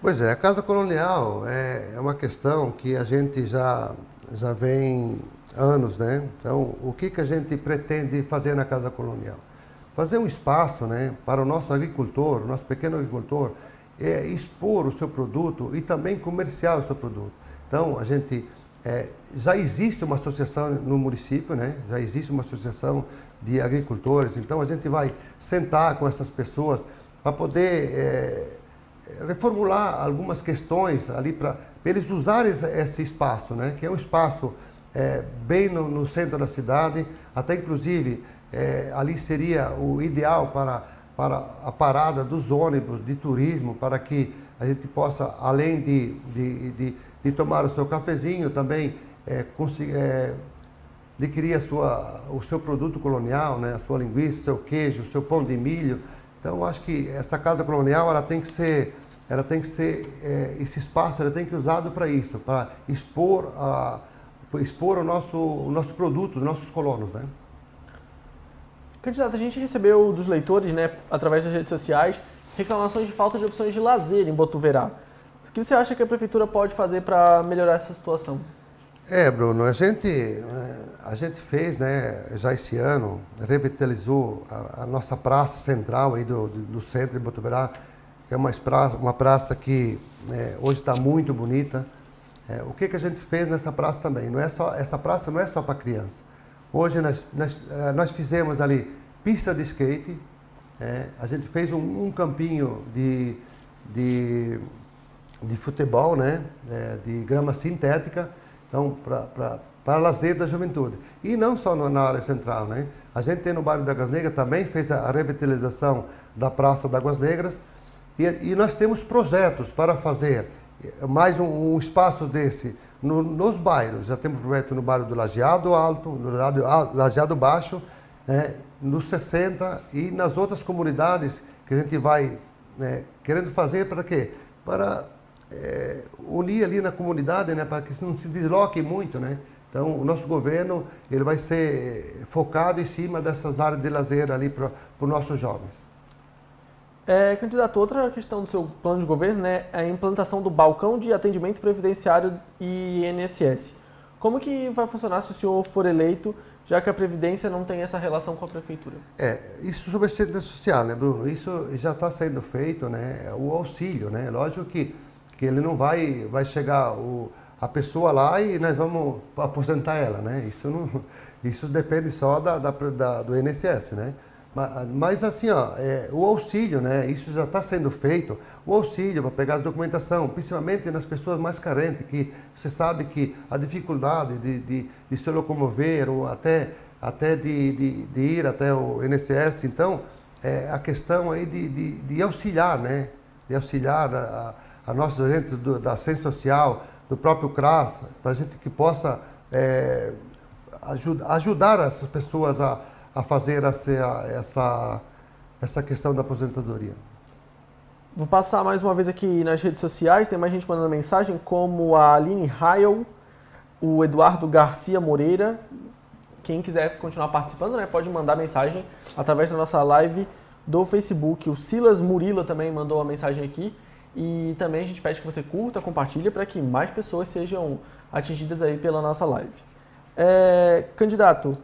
S3: Pois é, a Casa Colonial é, é uma questão que a gente já, já vem anos, né? Então, o que, que a gente pretende fazer na Casa Colonial? Fazer um espaço né, para o nosso agricultor, nosso pequeno agricultor, é, expor o seu produto e também comerciar o seu produto. Então, Então, a gente é, já existe uma associação no município, né? já existe uma associação de agricultores, então a gente vai sentar com essas pessoas para poder é, reformular algumas questões ali para eles usarem esse espaço, né? que é um espaço é, bem no, no, centro da cidade, até inclusive é, ali seria o ideal para, para a parada dos ônibus de turismo, para que a gente possa, além de, de, de, de tomar o seu cafezinho, também é, conseguir, é, adquirir sua, o seu produto colonial, né? a sua linguiça, seu queijo, seu pão de milho. Então, acho que essa casa colonial ela tem que ser, ela tem que ser é, esse espaço, ela tem que ser usado para isso, para expor a expor o nosso, o nosso produto, os nossos colonos. Né?
S2: Candidato, a gente recebeu dos leitores, né, através das redes sociais, reclamações de falta de opções de lazer em Botuverá. O que você acha que a prefeitura pode fazer para melhorar essa situação?
S3: É, Bruno, a gente, a gente fez, né, já esse ano, revitalizou a, a nossa praça central aí do, do centro de Botuverá, que é uma praça, uma praça que é, hoje está muito bonita. É, o que, que a gente fez nessa praça também? Não é só, essa praça não é só para criança. Hoje nós, nós, nós, fizemos ali pista de skate, é, a gente fez um, um campinho de, de, de, futebol, né? De grama sintética, então para lazer da juventude. E não só na área central, né? A gente tem no bairro da Águas Negras também fez a revitalização da Praça das Águas Negras e, e nós temos projetos para fazer mais um, um espaço desse no, nos bairros. Já temos projeto no bairro do Lajeado Alto, no Lajeado Baixo, né, nos 60 e nas outras comunidades que a gente vai né, querendo fazer para quê? Para é, unir ali na comunidade, né, para que não se desloque muito, né? Então, o nosso governo ele vai ser focado em cima dessas áreas de lazer ali para os nossos jovens.
S2: É, candidato, outra questão do seu plano de governo né, é a implantação do balcão de atendimento previdenciário e INSS. Como que vai funcionar se o senhor for eleito, já que a Previdência não tem essa relação com a Prefeitura?
S3: É, isso sobre a assistência social, né, Bruno? Isso já está sendo feito, né? O auxílio, né? Lógico que, que ele não vai, vai chegar o, a pessoa lá e nós vamos aposentar ela, né? Isso, não, isso depende só da, da, da do INSS, né? Mas assim, ó, é, o auxílio, né? Isso já está sendo feito. O auxílio para pegar a documentação, principalmente nas pessoas mais carentes, que você sabe que a dificuldade de, de, de se locomover ou até, até de, de, de ir até o INSS, então, é, a questão aí de, de, de auxiliar, né? De auxiliar a, a, a nossos agentes do, da Ciência Social, do próprio CRAS, para a gente que possa é, ajud, ajudar essas pessoas a a fazer essa, essa, essa questão da aposentadoria.
S2: Vou passar mais uma vez aqui nas redes sociais, tem mais gente mandando mensagem, como a Aline Heil, o Eduardo Garcia Moreira. Quem quiser continuar participando, né, pode mandar mensagem através da nossa live do Facebook. O Silas Murila também mandou uma mensagem aqui. E também a gente pede que você curta, compartilhe para que mais pessoas sejam atingidas aí pela nossa live. É, candidato,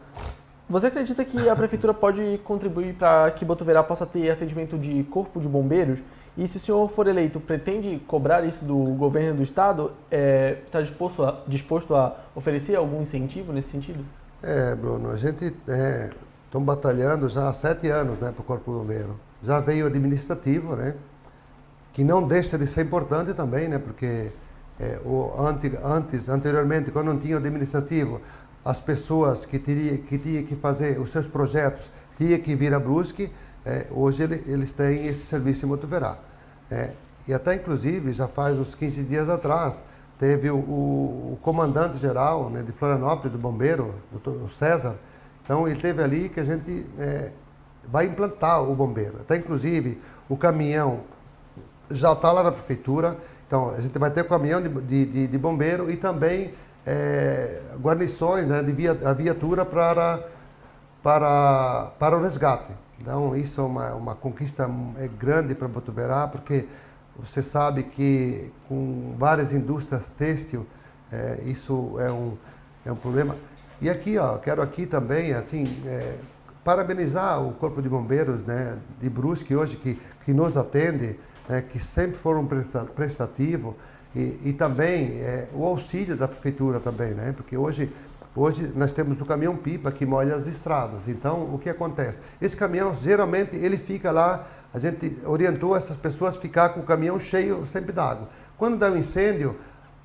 S2: você acredita que a prefeitura pode contribuir para que Botuverá possa ter atendimento de corpo de bombeiros? E se o senhor for eleito, pretende cobrar isso do governo do estado? É, está disposto a, disposto a oferecer algum incentivo nesse sentido?
S3: É, Bruno, a gente é, batalhando já há sete anos né, para o corpo de bombeiro. Já veio administrativo, né, que não deixa de ser importante também, né, porque é, o, antes, anteriormente, quando não tinha o administrativo, as pessoas que tinham que, tinha que fazer os seus projetos tinham que vir a Brusque, é, hoje ele, eles têm esse serviço em Motoverá. É, e até, inclusive, já faz uns 15 dias atrás, teve o, o, comandante-geral né, de Florianópolis, do bombeiro, o César, então ele teve ali que a gente é, vai implantar o bombeiro. Até, inclusive, o caminhão já está lá na prefeitura, então a gente vai ter caminhão de, de, de bombeiro e também é, guarnições né, de via, a viatura para, para, para o resgate. Então, isso é uma, uma conquista é grande para Botuverá, porque você sabe que com várias indústrias têxtil, é, isso é um, é um problema. E aqui, ó, quero aqui também, assim, é, parabenizar o Corpo de Bombeiros né, de Brusque hoje, que, que nos atende, né, que sempre foram prestativo e, e também é, o auxílio da prefeitura também, né? Porque hoje Hoje nós temos o caminhão pipa que molha as estradas. Então, o que acontece? Esse caminhão, geralmente, ele fica lá, a gente orientou essas pessoas a ficar com o caminhão cheio sempre d'água. Quando dá um incêndio,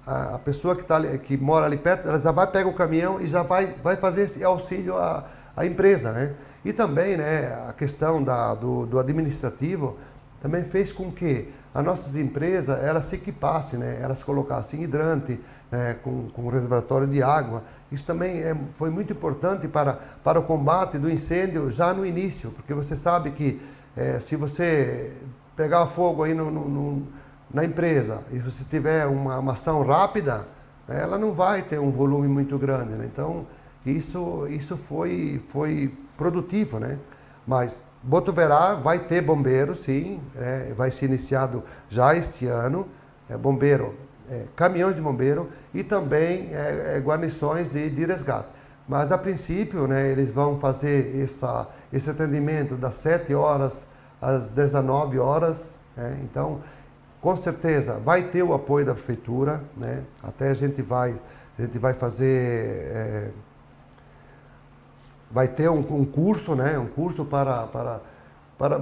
S3: a, a pessoa que, tá, que mora ali perto, ela já vai pegar o caminhão e já vai, vai fazer esse auxílio à, à empresa, né? E também, né, a questão da, do, do administrativo também fez com que as nossas empresas, elas se equipassem, né? Elas colocassem hidrante, né, com, com reservatório de água. Isso também é, foi muito importante para, para o combate do incêndio já no início, porque você sabe que é, se você pegar fogo aí no, no, no, na empresa e você tiver uma, uma ação rápida, ela não vai ter um volume muito grande. Né? Então, isso, isso foi, foi produtivo, né? Mas Botuverá vai ter bombeiro, sim, é, vai ser iniciado já este ano. É, bombeiro é, caminhões de bombeiro e também é, é, guarnições de, de resgate. Mas a princípio, né, eles vão fazer essa, esse atendimento das 7 horas às 19 horas. Né? Então, com certeza, vai ter o apoio da prefeitura. Né? Até a gente vai, a gente vai fazer. Vai ter um, um, curso, né? um curso para, para, para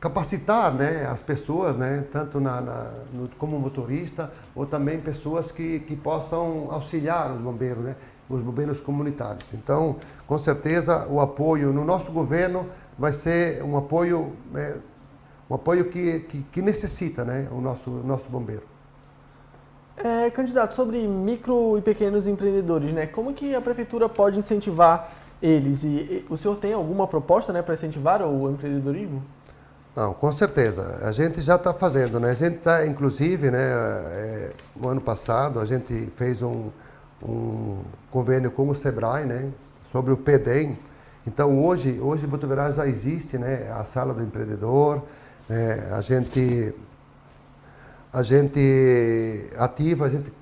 S3: capacitar né, as pessoas, né, tanto na, na no, como motorista, ou também pessoas que, que possam auxiliar os bombeiros, né, os bombeiros comunitários. Então, com certeza, o apoio no nosso governo vai ser um apoio, né, um apoio que, que, que, necessita né, o nosso, nosso bombeiro.
S2: É, candidato, sobre micro e pequenos empreendedores, né, como que a prefeitura pode incentivar eles? E, e o senhor tem alguma proposta né, para incentivar o empreendedorismo?
S3: Não, com certeza. A gente já está fazendo, né? A gente está, inclusive, né? É, no ano passado a gente fez um, um convênio com o Sebrae, né? Sobre o PEDEM. Então hoje, hoje em Botuverá já existe, né? A sala do empreendedor. Né? A gente, a gente ativa, a gente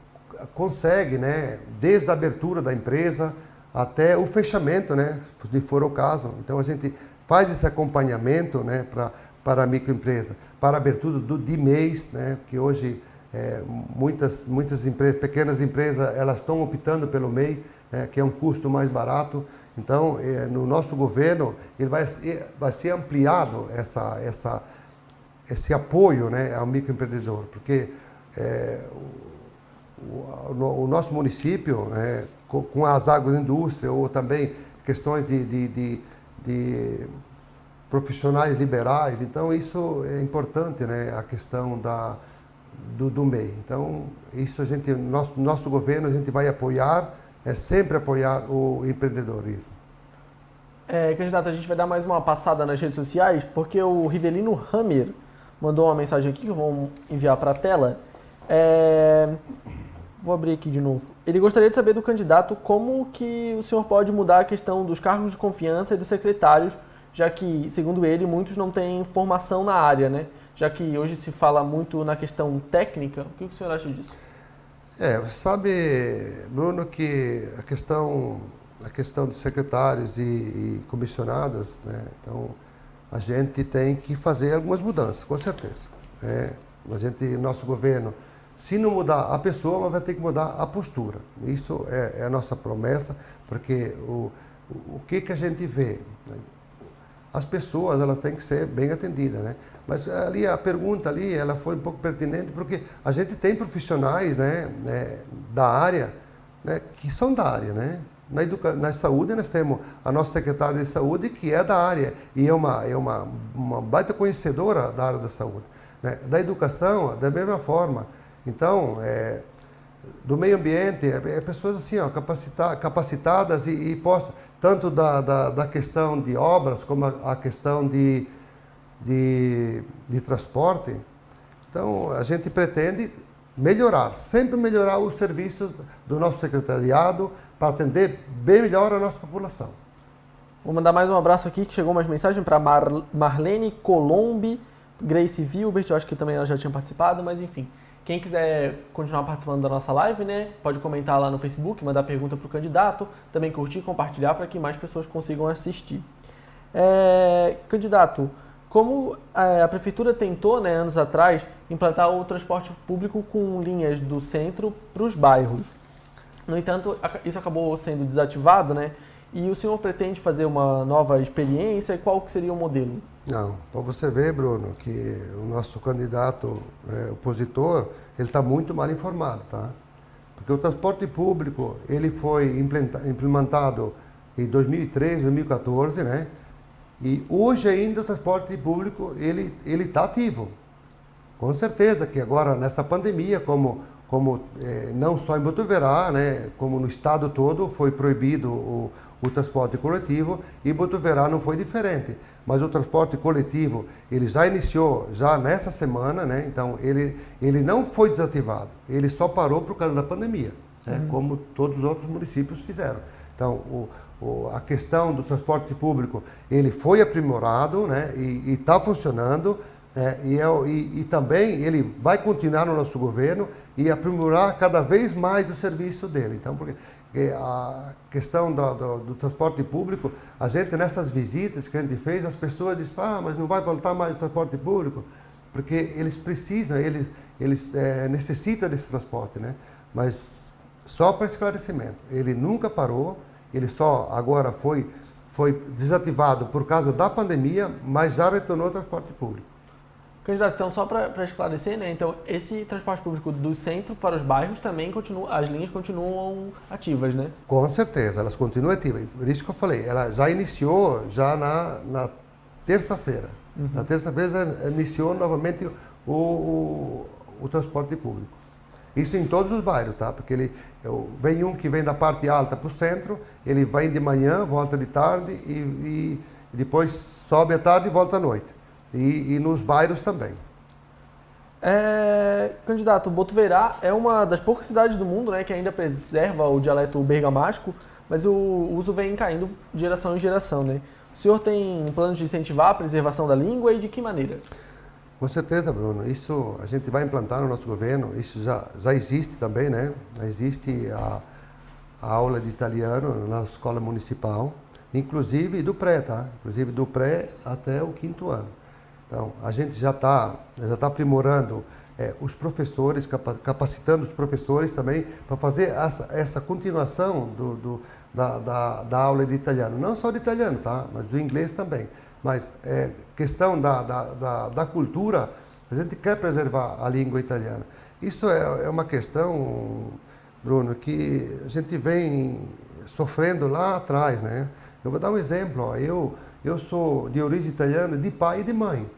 S3: consegue, né? Desde a abertura da empresa até o fechamento, né? Se for o caso. Então a gente faz esse acompanhamento, né? Para para a microempresa, para a abertura do, de mês, né, que hoje é, muitas, muitas empresas, pequenas empresas elas estão optando pelo MEI, né, que é um custo mais barato. Então, é, no nosso governo, ele vai, vai ser ampliado essa, essa, esse apoio né, ao microempreendedor, porque é, o, o, o, nosso município, né, com, com, as indústria ou também questões de, de, de, de profissionais liberais. Então, isso é importante, né? A questão da, do, do MEI. Então, isso a gente, nosso, nosso governo, a gente vai apoiar, é sempre apoiar o empreendedorismo.
S2: É, candidato, a gente vai dar mais uma passada nas redes sociais, porque o Rivelino Hammer mandou uma mensagem aqui que eu vou enviar para a tela. É... Vou abrir aqui de novo. Ele gostaria de saber do candidato como que o senhor pode mudar a questão dos cargos de confiança e dos secretários já que, segundo ele, muitos não têm formação na área, né? Já que hoje se fala muito na questão técnica, o que o senhor acha disso?
S3: É, você sabe, Bruno, que a questão, a questão de secretários e, e comissionados, né? Então, a gente tem que fazer algumas mudanças, com certeza. É, a gente, nosso governo, se não mudar a pessoa, vai ter que mudar a postura. Isso é, é a nossa promessa, porque o, o, o que, que a gente vê? Né? as pessoas elas têm que ser bem atendidas, né? Mas ali a pergunta ali, ela foi um pouco pertinente porque a gente tem profissionais, né, né da área, né, que são da área, né? Na, educa na saúde nós temos a nossa secretária de saúde que é da área e é uma é uma, uma baita conhecedora da área da saúde, né? Da educação da mesma forma. Então, é, do meio ambiente, é, é pessoas assim, ó, capacita capacitadas e, e possam tanto da, da, da, questão de obras como a, a questão de, de, de, transporte. Então, a gente pretende melhorar, sempre melhorar o serviço do nosso secretariado para atender bem melhor a nossa população.
S2: Vou mandar mais um abraço aqui, que chegou mais mensagem para Mar Marlene Colombe, Grace Vilbert, eu acho que também ela já tinha participado, mas enfim. Quem quiser continuar participando da nossa live, né, pode comentar lá no Facebook, mandar pergunta para o candidato, também curtir e compartilhar para que mais pessoas consigam assistir. É, candidato, como é, a prefeitura tentou, né, anos atrás, implantar o transporte público com linhas do centro para os bairros. No entanto, isso acabou sendo desativado, né? E o senhor pretende fazer uma nova experiência? Qual seria o modelo?
S3: Não, para você ver, Bruno, que o nosso candidato é, opositor, ele está muito mal informado, tá? Porque o transporte público, ele foi implementado em 2013, 2014, né? E hoje ainda o transporte público, ele ele está ativo. Com certeza que agora nessa pandemia, como como é, não só em Botuverá, né, como no estado todo foi proibido o, o transporte coletivo e Botuverá não foi diferente. Mas o transporte coletivo ele já iniciou já nessa semana, né? Então ele ele não foi desativado, ele só parou por causa da pandemia, né? uhum. como todos os outros municípios fizeram. Então o, o, a questão do transporte público ele foi aprimorado, né? E está funcionando. É, e, é, e, e, também ele vai continuar no nosso governo e aprimorar cada vez mais o serviço dele. Então, porque a questão do, do, do, transporte público, a gente nessas visitas que a gente fez, as pessoas dizem, ah, mas não vai voltar mais o transporte público, porque eles precisam, eles, eles é, necessitam desse transporte, né? Mas só para esclarecimento, ele nunca parou, ele só agora foi, foi desativado por causa da pandemia, mas já retornou ao transporte público.
S2: Candidato, então só para esclarecer, né? Então, esse transporte público do centro para os bairros também continua, as linhas continuam ativas, né?
S3: Com certeza, elas continuam ativas. Por isso que eu falei, ela já iniciou já na, na terça-feira. Uhum. Na terça-feira iniciou novamente o, o, o, transporte público. Isso em todos os bairros, tá? Porque ele vem um que vem da parte alta para o centro, ele vai de manhã, volta de tarde e, e depois sobe à tarde e volta à noite e, e nos bairros também.
S2: É, candidato, Botuverá é uma das poucas cidades do mundo né, que ainda preserva o dialeto bergamasco, mas o uso vem caindo de geração em geração. Né? O senhor tem planos de incentivar a preservação da língua e de que maneira?
S3: Com certeza, Bruno. Isso a gente vai implantar no nosso governo. Isso já, já existe também, né? Já existe a, a aula de italiano na escola municipal, inclusive do pré, tá? Inclusive do pré até o quinto ano. Então, a gente já está já tá aprimorando é, os professores, capacitando os professores também para fazer essa, essa continuação do, do da, da, da, aula de italiano. Não só de italiano, tá? mas do inglês também. Mas é, questão da, da, da, da, cultura, a gente quer preservar a língua italiana. Isso é, é uma questão, Bruno, que a gente vem sofrendo lá atrás. Né? Eu vou dar um exemplo. Ó. Eu, eu sou de origem italiana, de pai e de mãe,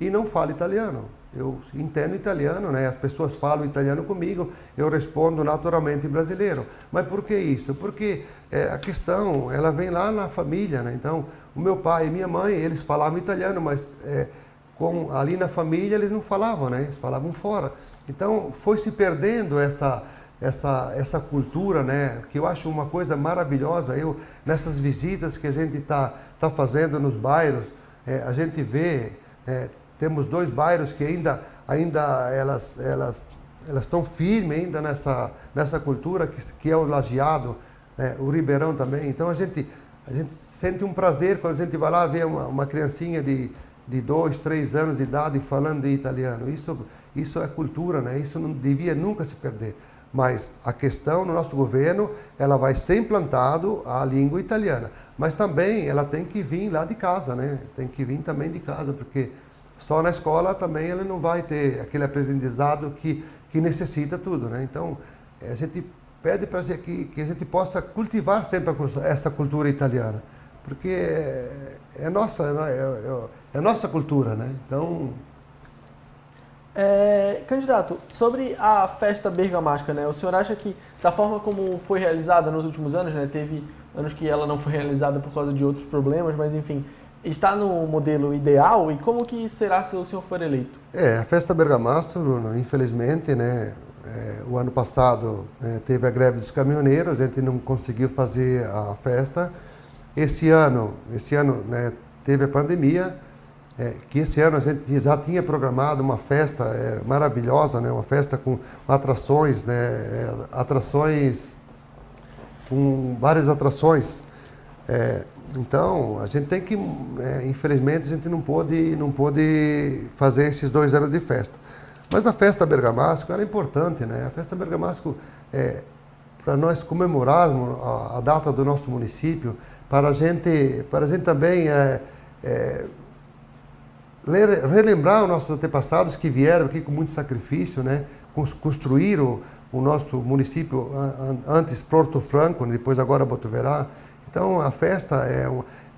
S3: e não falo italiano. Eu entendo italiano, né? As pessoas falam italiano comigo, eu respondo naturalmente em brasileiro. Mas por que isso? Porque é, a questão, ela vem lá na família, né? Então, o meu pai e minha mãe, eles falavam italiano, mas é, com, ali na família eles não falavam, né? Eles falavam fora. Então, foi se perdendo essa essa, essa cultura, né? Que eu acho uma coisa maravilhosa. Eu, nessas visitas que a gente está tá fazendo nos bairros, é, a gente vê, é, temos dois bairros que ainda, ainda elas, elas, elas estão firmes ainda nessa, nessa cultura, que, que é o Lajeado, né? o Ribeirão também. Então a gente, a gente sente um prazer quando a gente vai lá ver uma, uma criancinha de, de dois, três anos de idade falando de italiano. Isso, isso é cultura, né? Isso não devia nunca se perder. Mas a questão no nosso governo, ela vai ser implantado a língua italiana. Mas também ela tem que vir lá de casa, né? Tem que vir também de casa, porque só na escola também ele não vai ter aquele aprendizado que, que necessita tudo, né? Então, a gente pede para que, que a gente possa cultivar sempre essa cultura italiana, porque é, é nossa, é, é, é nossa cultura, né? Então,
S2: é, candidato, sobre a festa bergamasca, né? O senhor acha que da forma como foi realizada nos últimos anos, né? Teve anos que ela não foi realizada por causa de outros problemas, mas enfim, está no modelo ideal e como que será se o senhor for eleito?
S3: É, a festa bergamasca, Bruno, infelizmente, né? É, o ano passado é, teve a greve dos caminhoneiros, a gente não conseguiu fazer a festa. Esse ano, esse ano, né, teve a pandemia é, que esse ano a gente já tinha programado uma festa é, maravilhosa, né? uma festa com atrações, né? É, atrações, com várias atrações. Então, a gente tem que, é, infelizmente, a gente não pôde, não pôde fazer esses dois anos de festa. Mas a festa Bergamasco era importante, né? A festa Bergamasco, é, para nós comemorarmos a, a, data do nosso município, para a gente, para a gente também é, é, relembrar os nossos antepassados que vieram aqui com muito sacrifício, né? Construíram o nosso município antes Porto Franco, depois agora Botuverá. Então a festa é,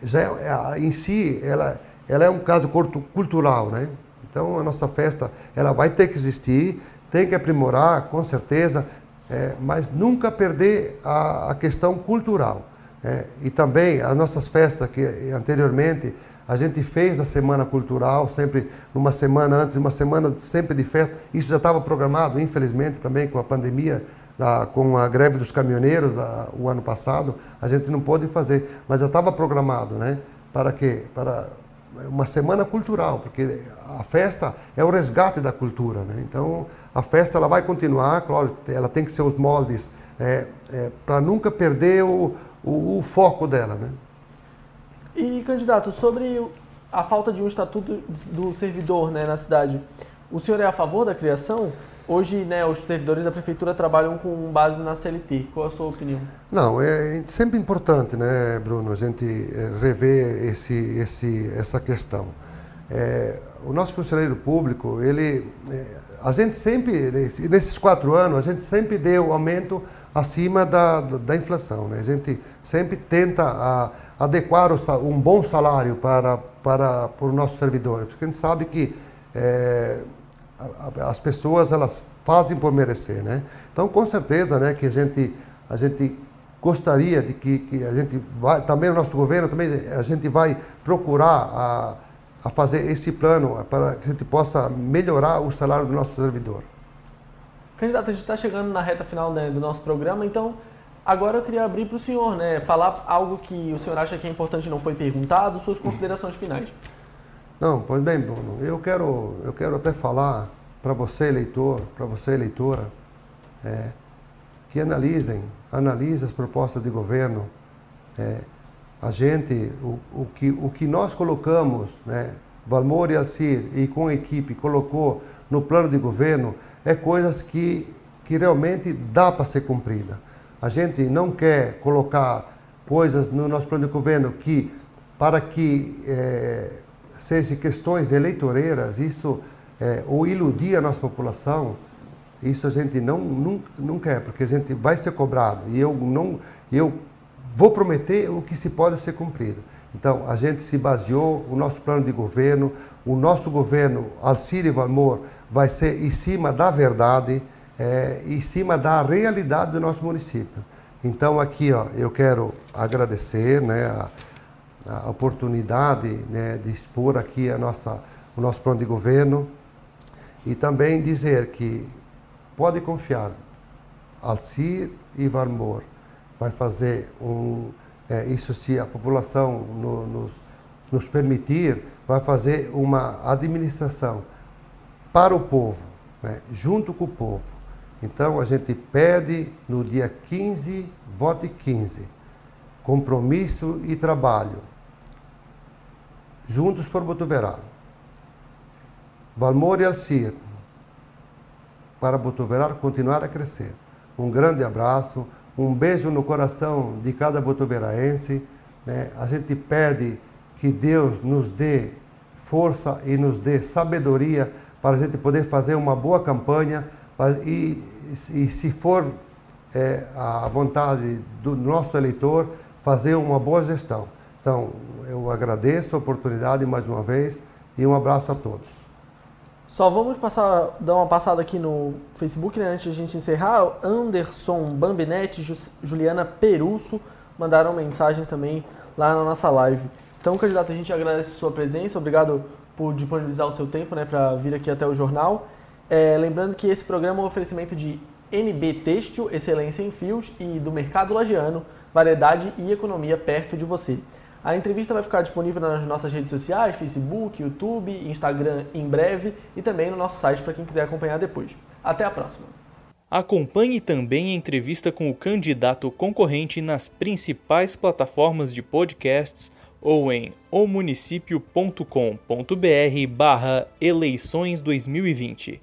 S3: já é, é, em si ela, ela é um caso cultural, né? Então a nossa festa ela vai ter que existir, tem que aprimorar com certeza, é, mas nunca perder a, a questão cultural. É, e também as nossas festas que anteriormente a gente fez a semana cultural, sempre numa semana antes, uma semana sempre de festa. Isso já estava programado, infelizmente, também com a pandemia, com a greve dos caminhoneiros o ano passado, a gente não pôde fazer, mas já estava programado, né? Para quê? Para uma semana cultural, porque a festa é o resgate da cultura, né? Então a festa ela vai continuar, claro, ela tem que ser os moldes é, é, para nunca perder o, o, o, foco dela, né?
S2: E candidato sobre a falta de um estatuto do servidor, né, na cidade, o senhor é a favor da criação? Hoje, né, os servidores da prefeitura trabalham com base na CLT. Qual a sua opinião?
S3: Não, é sempre importante, né, Bruno, a gente eh, rever esse, esse, essa questão. É, o nosso funcionário público, ele, é, a gente sempre, nesses quatro anos, a gente sempre deu aumento acima da, da inflação. Né? A gente sempre tenta a, adequar o, um bom salário para, para, para o nosso servidor, porque a gente sabe que é, as pessoas elas fazem por merecer, né? Então, com certeza, né, que a gente a gente gostaria de que, que a gente vai também o nosso governo também a gente vai procurar a, a fazer esse plano para que a gente possa melhorar o salário do nosso servidor.
S2: Candidato, a gente está chegando na reta final né, do nosso programa, então agora eu queria abrir para o senhor, né, falar algo que o senhor acha que é importante e não foi perguntado, suas considerações finais.
S3: Não, pois bem, Bruno, eu quero, eu quero até falar para você, eleitor, para você, eleitora, é, que analisem, analisem as propostas de governo. É, a gente, o, o, que, o que nós colocamos, né, Valmor e Alcir e com a equipe colocou no plano de governo, é coisas que, que realmente dá para ser cumprida. A gente não quer colocar coisas no nosso plano de governo que, para que é, sejam questões eleitoreiras, isso, é, ou iludir a nossa população, isso a gente não, não quer, porque a gente vai ser cobrado. E eu, não, eu vou prometer o que se pode ser cumprido. Então, a gente se baseou, o nosso plano de governo, o nosso governo, Alcide Valmor, vai ser em cima da verdade, é, em cima da realidade do nosso município. Então, aqui, ó, eu quero agradecer né, a, a oportunidade né, de expor aqui a nossa, o nosso plano de governo e também dizer que pode confiar, Alcir e Varmor vai fazer um é, isso se a população no, nos, nos permitir, vai fazer uma administração para o povo, né, junto com o povo. Então a gente pede no dia 15, vote 15, compromisso e trabalho, juntos por Botuverá. Valmor e Alcir, para Botuverá continuar a crescer. Um grande abraço, um beijo no coração de cada botoveraense. Né? A gente pede que Deus nos dê força e nos dê sabedoria para a gente poder fazer uma boa campanha e, e se for é, a vontade do nosso eleitor, fazer uma boa gestão. Então, eu agradeço a oportunidade mais uma vez e um abraço a todos.
S2: Só vamos passar, dar uma passada aqui no Facebook, né, antes de a gente encerrar. Anderson Bambinetti, Juliana Perusso mandaram mensagens também lá na nossa live. Então, candidato, a gente agradece a sua presença, obrigado por disponibilizar o seu tempo né, para vir aqui até o jornal. É, lembrando que esse programa é um oferecimento de NB Têxtil, Excelência em Fios e do Mercado Lagiano, variedade e economia perto de você. A entrevista vai ficar disponível nas nossas redes sociais, Facebook, YouTube, Instagram em breve e também no nosso site para quem quiser acompanhar depois. Até a próxima!
S1: Acompanhe também a entrevista com o candidato concorrente nas principais plataformas de podcasts ou em omunicipio.com.br barra eleições 2020.